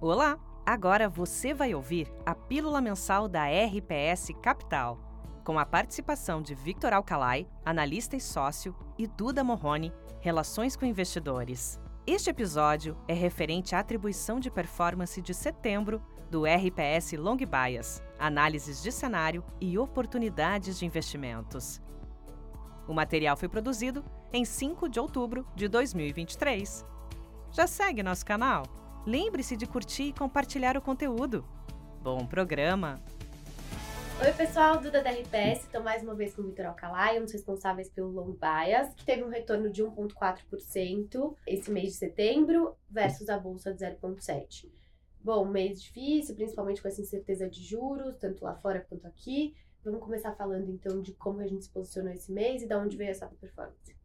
Olá! Agora você vai ouvir a pílula mensal da RPS Capital, com a participação de Victor Alcalai, analista e sócio, e Duda Morrone, relações com investidores. Este episódio é referente à atribuição de performance de setembro do RPS Long Bias, análises de cenário e oportunidades de investimentos. O material foi produzido em 5 de outubro de 2023. Já segue nosso canal? Lembre-se de curtir e compartilhar o conteúdo. Bom programa! Oi, pessoal, Duda da RPS. Estou mais uma vez com o Vitor Alcalai, um dos responsáveis pelo Long Bias, que teve um retorno de 1,4% esse mês de setembro, versus a bolsa de 0,7%. Bom, mês difícil, principalmente com essa incerteza de juros, tanto lá fora quanto aqui. Vamos começar falando então de como a gente se posicionou esse mês e de onde veio essa performance.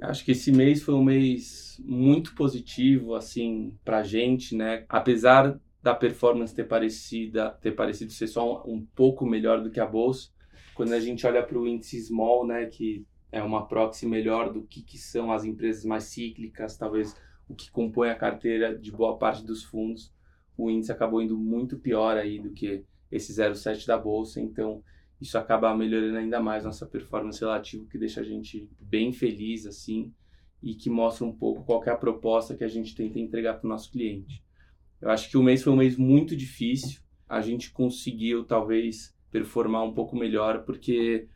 Acho que esse mês foi um mês muito positivo, assim, pra gente, né? Apesar da performance ter parecido, ter parecido ser só um, um pouco melhor do que a bolsa, quando a gente olha para o índice small, né, que é uma proxy melhor do que, que são as empresas mais cíclicas, talvez o que compõe a carteira de boa parte dos fundos, o índice acabou indo muito pior aí do que esse 0,7 da bolsa, então isso acaba melhorando ainda mais nossa performance relativa, que deixa a gente bem feliz assim e que mostra um pouco qual é a proposta que a gente tenta entregar para o nosso cliente. Eu acho que o mês foi um mês muito difícil. A gente conseguiu talvez performar um pouco melhor porque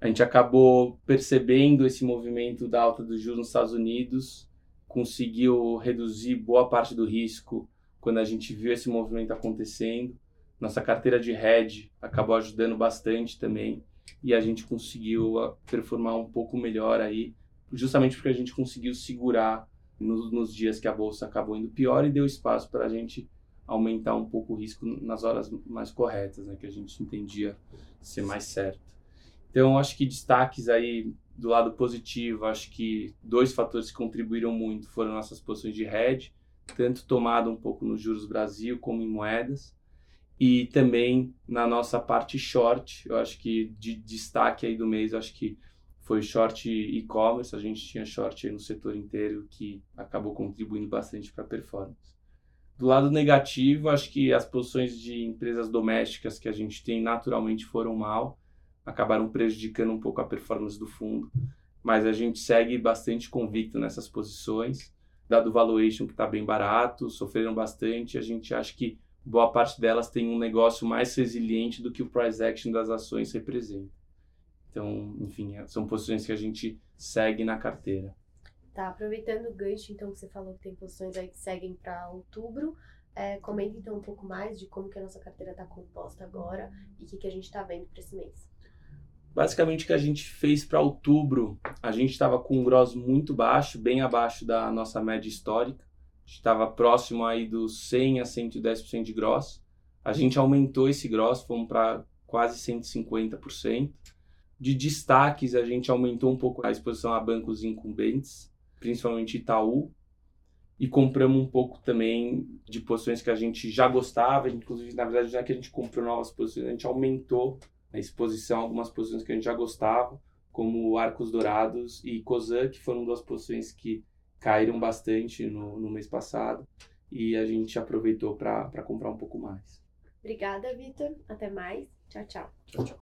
a gente acabou percebendo esse movimento da alta dos juros nos Estados Unidos, conseguiu reduzir boa parte do risco quando a gente viu esse movimento acontecendo nossa carteira de hedge acabou ajudando bastante também e a gente conseguiu ah, performar um pouco melhor aí, justamente porque a gente conseguiu segurar nos, nos dias que a bolsa acabou indo pior e deu espaço para a gente aumentar um pouco o risco nas horas mais corretas, né, que a gente entendia ser mais certo. Então, acho que destaques aí do lado positivo, acho que dois fatores que contribuíram muito foram nossas posições de hedge, tanto tomado um pouco nos juros Brasil como em moedas, e também na nossa parte short, eu acho que de destaque aí do mês, eu acho que foi short e-commerce, a gente tinha short no setor inteiro que acabou contribuindo bastante para a performance. Do lado negativo, acho que as posições de empresas domésticas que a gente tem naturalmente foram mal, acabaram prejudicando um pouco a performance do fundo, mas a gente segue bastante convicto nessas posições, dado o valuation que está bem barato, sofreram bastante, a gente acha que boa parte delas tem um negócio mais resiliente do que o price action das ações representa. Então, enfim, é, são posições que a gente segue na carteira. Tá, aproveitando o gancho, então, que você falou que tem posições aí que seguem para outubro, é, comenta então um pouco mais de como que a nossa carteira está composta agora e o que, que a gente está vendo para esse mês. Basicamente, o que a gente fez para outubro, a gente estava com um gross muito baixo, bem abaixo da nossa média histórica estava próximo aí dos 100 a 110% de gross. A gente aumentou esse gross, fomos para quase 150%. De destaques, a gente aumentou um pouco a exposição a bancos incumbentes, principalmente Itaú, e compramos um pouco também de posições que a gente já gostava, inclusive, na verdade, não é que a gente comprou novas posições, a gente aumentou a exposição algumas posições que a gente já gostava, como Arcos Dourados e Cosan, que foram duas posições que caíram bastante no, no mês passado e a gente aproveitou para comprar um pouco mais. Obrigada, Vitor. Até mais. Tchau, tchau. Tchau, tchau.